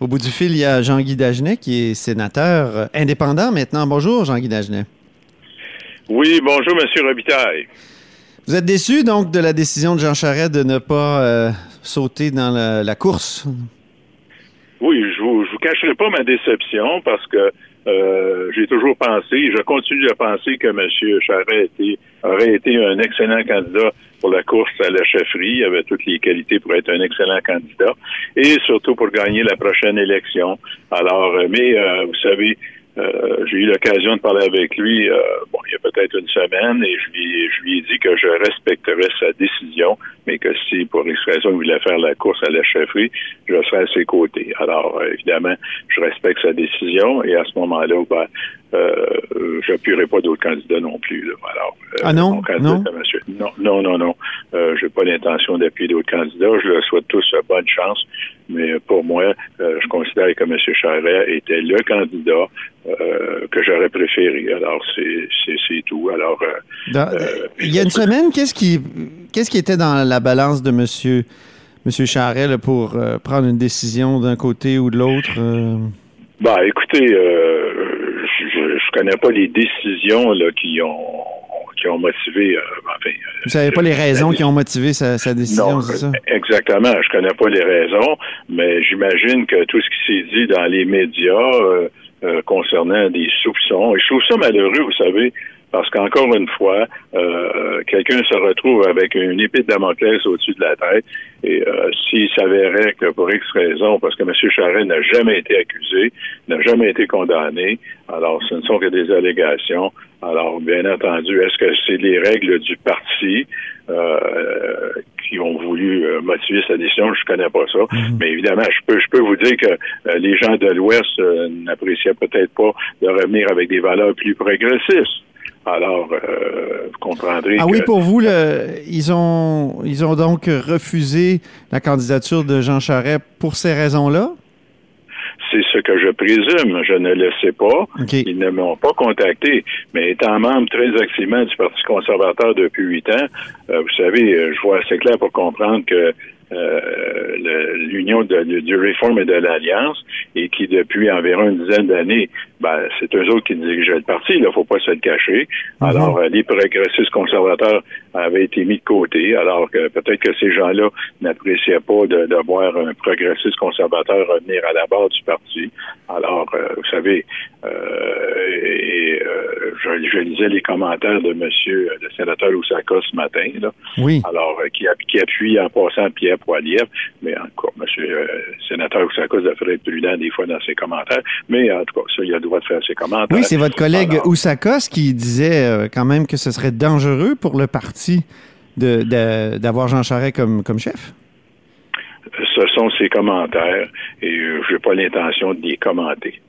Au bout du fil, il y a Jean-Guy Dagenet qui est sénateur indépendant maintenant. Bonjour, Jean-Guy Dagenet. Oui, bonjour, M. Robitaille. Vous êtes déçu donc de la décision de Jean Charest de ne pas euh, sauter dans la, la course? Oui, je vous, je vous cacherai pas ma déception parce que euh, j'ai toujours pensé, je continue à penser que M. Était, aurait été un excellent candidat pour la course à la chefferie. Avait toutes les qualités pour être un excellent candidat et surtout pour gagner la prochaine élection. Alors, euh, mais euh, vous savez, euh, j'ai eu l'occasion de parler avec lui euh, bon, il y a peut-être une semaine et je lui, je lui ai dit que je respecterais sa décision, mais que si pour X raison il voulait faire la course à la chefferie, je serais à ses côtés. Alors, euh, évidemment, je respecte sa décision et à ce moment-là, ben, euh, j'appuierai pas d'autres candidats non plus. Là. Alors, euh, Ah non? Non? non, non, non, non. Euh, j'ai pas l'intention d'appuyer d'autres candidats. Je leur souhaite tous euh, bonne chance. Mais pour moi, euh, je considère que M. Charest était le candidat euh, que j'aurais préféré. Alors, c'est, tout. Alors, euh, Dans- Euh, il y a une semaine, qu'est-ce qui, qu'est-ce qui était dans la balance de Monsieur, Monsieur Charest là, pour euh, prendre une décision d'un côté ou de l'autre? euh? bah, écoutez, euh, je, connais pas les décisions là, qui ont qui ont motivé. euh, enfin, euh, Vous savez pas les raisons qui ont motivé sa, sa décision, Non, c'est ça? exactement. Je connais pas les raisons, mais j'imagine que tout ce qui s'est dit dans les médias euh, euh, concernant des soupçons, et je trouve ça malheureux, vous savez, parce qu'encore une fois, euh, quelqu'un se retrouve avec une épée de Damoclès au-dessus de la tête, et euh, s'il s'avérait que pour X raison, parce que M. Charest n'a jamais été accusé, n'a jamais été condamné, alors ce ne sont que des allégations. Alors, bien entendu, est-ce que c'est les règles du parti euh, qui ont voulu euh, motiver sa décision? Je connais pas ça. Mais évidemment, je peux, je peux vous dire que euh, les gens de l'Ouest euh, n'appréciaient peut-être pas de revenir avec des valeurs plus progressistes. Alors, euh, vous comprendrez Ah que... oui, pour vous, le- ils, ont, ils ont donc refusé la candidature de Jean Charest pour ces raisons-là? C'est ce que je présume. Je ne le sais pas. Ils ne m'ont pas contacté. Mais étant membre très activement du Parti conservateur depuis huit ans, euh, vous savez, euh, je vois assez clair pour comprendre que euh, l'union du du Réforme et de l'Alliance, et qui depuis environ une dizaine d'années, ben, c'est eux autres qui dirigeaient le parti, il ne faut pas se le cacher. Alors, euh, les progressistes conservateurs avaient été mis de côté, alors que peut-être que ces gens-là n'appréciaient pas de, de voir un progressiste conservateur revenir à la barre du parti. Alors, euh, vous savez, euh, et, euh, je, je lisais les commentaires de monsieur le sénateur Oussaka ce matin, là. Oui. Alors, qui, app- qui appuie en passant Pierre Poilievre, mais encore, monsieur euh, sénateur Oussaka devrait être prudent des fois dans ses commentaires, mais en tout cas, ça, il a le droit ses commentaires. Oui, c'est votre collègue Oussakos qui disait euh, quand même que ce serait dangereux pour le parti de- de- d'avoir Jean Charest comme, comme chef? ce sont ses commentaires et euh, je n'ai pas l'intention de les commenter.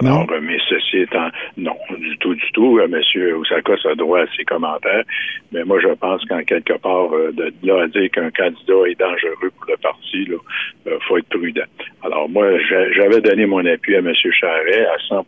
Alors, euh, mais ceci étant, non, du tout, du tout. Euh, Monsieur Oussakos a droit à ses commentaires, mais moi, je pense qu'en quelque part, euh, de là à dire qu'un candidat est dangereux pour le parti, là, euh, faut être prudent. Alors, moi, j'a- j'avais donné mon appui à Monsieur Charret à 100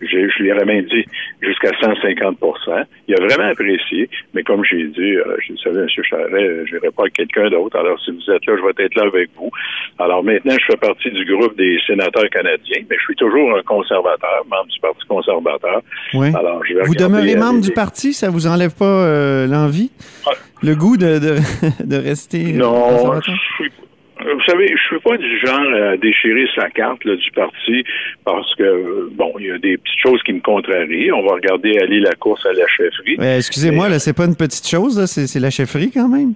J'ai- Je lui ai même dit jusqu'à 150% Il a vraiment apprécié, mais comme j'ai dit, je savais, M. Charret, je n'irai pas avec quelqu'un d'autre. Alors, si vous êtes là, je vais être là avec vous. Alors, maintenant, je fais partie du groupe des sénateurs canadiens, mais je suis toujours un conservateur, membre du Parti conservateur. Oui. Alors, je vais Vous demeurez membre du parti, ça vous enlève pas euh, l'envie, Ah. le goût de, de, de rester euh, Non, conservateur? je suis vous savez, je suis pas du genre à déchirer sa carte là, du parti parce que euh, bon, il y a des petites choses qui me contrarient. On va regarder aller la course à la chefferie. Euh, Excusez-moi, là, c'est pas une petite chose, c'est la chefferie quand même.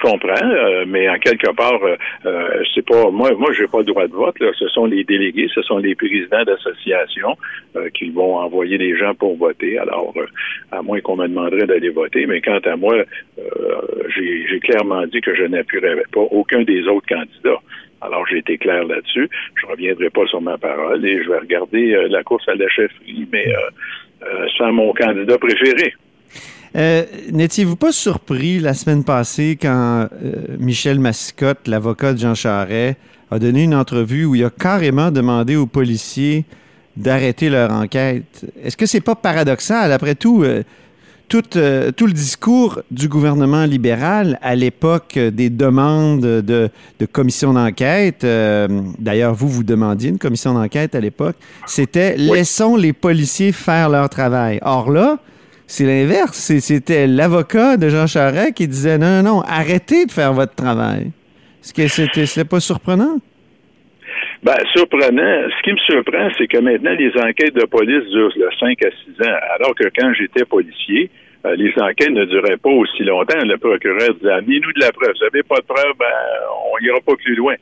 Comprends, euh, mais en quelque part, euh, euh, c'est pas moi. Moi, j'ai pas le droit de vote. Là. Ce sont les délégués, ce sont les présidents d'associations euh, qui vont envoyer les gens pour voter. Alors, euh, à moins qu'on me demanderait d'aller voter, mais quant à moi, j'ai j'ai clairement dit que je n'appuierais pas aucun des autres candidats. Alors, j'ai été clair là-dessus. Je reviendrai pas sur ma parole et je vais regarder la course à la chefferie, mais euh, sans mon candidat préféré. N'étiez-vous pas surpris la semaine passée quand Michel Massicotte, l'avocat de Jean Charest, a donné une entrevue où il a carrément demandé aux policiers d'arrêter leur enquête? Est-ce que c'est pas paradoxal? Après tout, tout, euh, tout, le discours du gouvernement libéral à l'époque des demandes de, de commission d'enquête, euh, d'ailleurs, vous, vous demandiez une commission d'enquête à l'époque, c'était laissons les policiers faire leur travail. Or là, c'est l'inverse. C'était l'avocat de Jean Charest qui disait non, non, non, arrêtez de faire votre travail. Est-ce que c'était pas surprenant? Ben, surprenant. Ce qui me surprend, c'est que maintenant, les enquêtes de police durent de 5 à 6 ans, alors que quand j'étais policier, euh, les enquêtes ne duraient pas aussi longtemps. Le procureur disait Amenez-nous de la preuve. Vous n'avez pas de preuve, ben, on n'ira pas plus loin.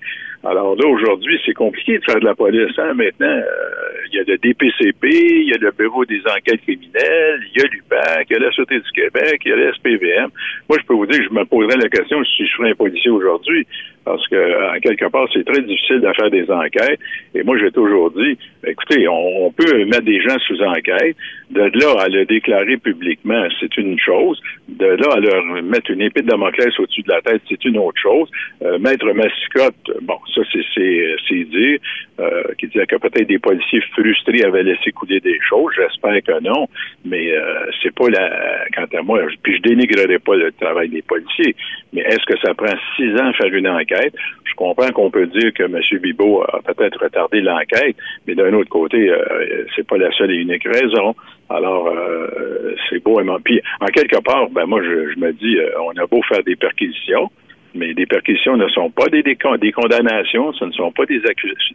Alors là, aujourd'hui, c'est compliqué de faire de la police. Hein? Maintenant, euh, il y a le DPCP, il y a le Bureau des enquêtes criminelles, il y a l'UPAC, il y a la Sûreté du Québec, il y a le SPVM. Moi, je peux vous dire que je me poserais la question si je serais un policier aujourd'hui, parce que, en quelque part, c'est très difficile de faire des enquêtes. Et moi, j'ai toujours dit, écoutez, on, peut mettre des gens sous enquête. De là à le déclarer publiquement, c'est une chose. De là à leur mettre une épée de Damoclès au-dessus de la tête, c'est une autre chose. Euh, Maître Massicotte, bon, ça, c'est dire, euh, qui disait que peut-être des policiers frustrés avaient laissé couler des choses. J'espère que non, mais euh, c'est pas la. Quant à moi, puis je dénigrerai pas le travail des policiers, mais est-ce que ça prend six ans à faire une enquête? Je comprends qu'on peut dire que M. Bibot a peut-être retardé l'enquête, mais d'un autre côté, euh, c'est pas la seule et unique raison. Alors, euh, c'est beau. Puis, en quelque part, ben moi, je, je me dis, on a beau faire des perquisitions, mais des perquisitions ne sont pas des, des, condamnations, ce ne sont pas des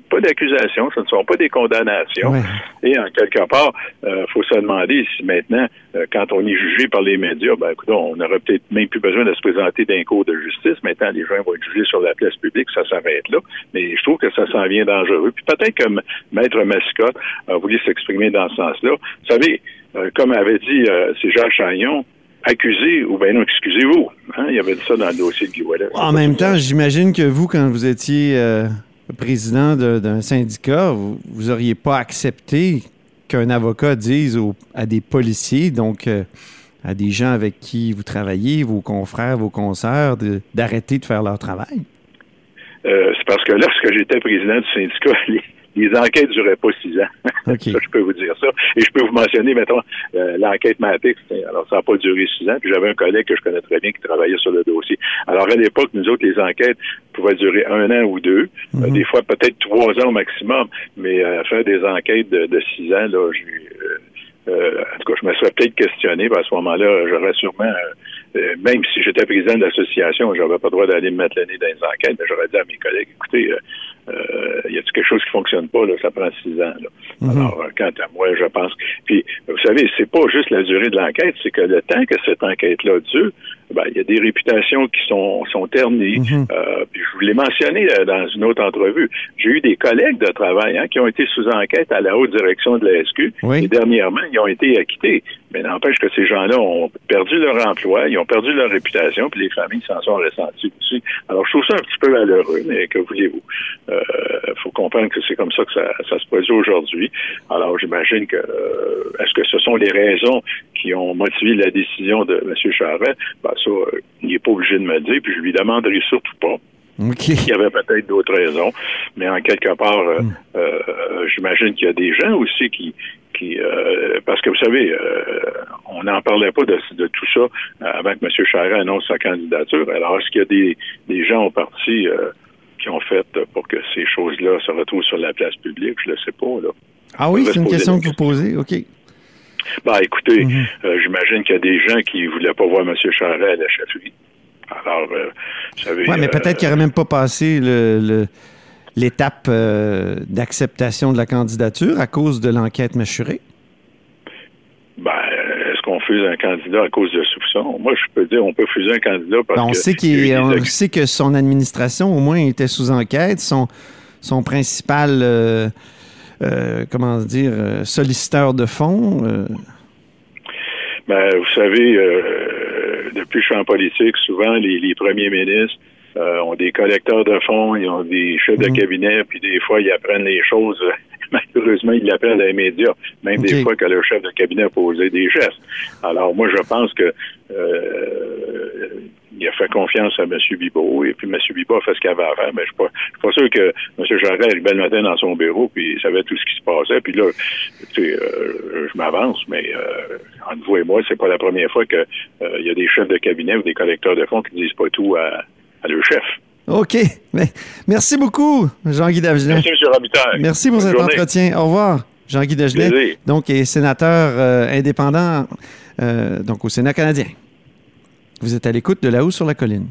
pas d'accusations, ce ne sont pas des condamnations. Et en quelque part, il euh, faut se demander si maintenant, euh, quand on est jugé par les médias, ben écoute, on n'aurait peut-être même plus besoin de se présenter d'un cours de justice. Maintenant, les gens vont être jugés sur la place publique, ça s'arrête là. Mais je trouve que ça s'en vient dangereux. Puis peut-être que Maître Mascotte a voulu s'exprimer dans ce sens-là. Vous savez, euh, comme avait dit c'est Jacques Chagnon, accusé ou bien non, excusez-vous. Hein, il y avait ça dans le dossier de Guy En même temps, j'imagine que vous, quand vous étiez euh, président d'un syndicat, vous, n'auriez pas accepté qu'un avocat dise à des policiers, donc euh, à des gens avec qui vous travaillez, vos confrères, vos consoeurs, d'arrêter de, faire leur travail? Euh, c'est parce que lorsque j'étais président du syndicat, les enquêtes ne duraient pas six ans. ça, je peux vous dire ça. Et je peux vous mentionner, mettons, euh, l'enquête Matix. Alors, ça n'a pas duré six ans. Puis j'avais un collègue que je connais très bien qui travaillait sur le dossier. Alors, à l'époque, nous autres, les enquêtes pouvaient durer un an ou deux. Euh, mhm. des fois, peut-être trois ans au maximum. Mais euh, faire des enquêtes de, six ans, là, j'ai... en tout cas, je me serais peut-être questionné. à ce moment-là, j'aurais sûrement euh, même si j'étais président de l'association, j'avais pas le droit d'aller me mettre le nez dans les enquêtes, mais j'aurais dit à mes collègues, écoutez, euh, euh y a-t-il quelque chose qui fonctionne pas, là, ça prend six ans. Là. Mhm. Alors, euh, quant à moi, je pense. Puis, vous savez, c'est pas juste la durée de l'enquête, c'est que le temps que cette enquête-là dure, ben, il y a des réputations qui sont, sont ternies. Mhm. euh, puis je vous l'ai mentionné dans une autre entrevue. J'ai eu des collègues de travail hein, qui ont été sous enquête à la haute direction de la SQ. Et dernièrement, ils ont été acquittés. Mais n'empêche que ces gens-là ont perdu leur emploi, ils ont perdu leur réputation, puis les familles s'en sont ressenties aussi. Alors, je trouve ça un petit peu malheureux, mais que voulez-vous? Il euh, faut comprendre que c'est comme ça que ça, ça se produit aujourd'hui. Alors, j'imagine que euh, est-ce que ce sont les raisons qui ont motivé la décision de M. Charret? Ben, ça, euh, il n'est pas obligé de me dire, puis je lui demanderai surtout pas. Il y avait peut-être d'autres raisons, mais en quelque part, euh, hmm. euh, j'imagine qu'il y a des gens aussi qui, qui parce que vous savez, on n'en parlait pas de, tout ça avant que M. Charest annonce sa candidature. Alors, est-ce qu'il y a des, des gens au parti qui ont fait pour que ces choses-là se retrouvent sur la place publique? Je ne le sais pas. Là. Ah oui, c'est une question que vous posez. OK. Ben, écoutez, mhm. j'imagine qu'il y a des gens qui ne voulaient pas voir M. Charest à la chefferie. Alors, euh, vous savez. Oui, mais peut-être qu'il n'aurait même pas passé l'étape euh, d'acceptation de la candidature à cause de l'enquête mâchurée? Fuse un candidat à cause de soupçons? Moi, je peux dire, on peut fuser un candidat parce ben, on que. Sait on sait que son administration, au moins, était sous enquête. Son, son principal, euh, comment dire, solliciteur de fonds. Ben, vous savez, depuis que je suis en politique, souvent, les, premiers ministres euh, ont des collecteurs de fonds, ils ont des chefs de Mhm. cabinet, puis des fois, ils apprennent les choses. Malheureusement, ils l'appellent dans les médias, même des fois que le chef de cabinet a posé des gestes. Alors, moi, je pense que euh, il a fait confiance à M. Bibot, et puis M. Bibot a fait ce qu'il avait à faire, mais je suis pas, je suis pas sûr que M. Jarret arrivait le matin dans son bureau, puis il savait tout ce qui se passait. Puis là, tu sais, euh, je m'avance, mais euh, entre vous et moi, c'est pas la première fois que euh, il y a des chefs de cabinet ou des collecteurs de fonds qui disent pas tout à, à leur chef. OK. Mais, merci beaucoup, Jean-Guy Dagenet. Merci, M. Robitaille. Merci pour Bonne cet journée. entretien. Au revoir, Jean-Guy Dagenet, Plaisir. donc est sénateur euh, indépendant euh, donc au Sénat canadien. Vous êtes à l'écoute de là-haut sur la colline.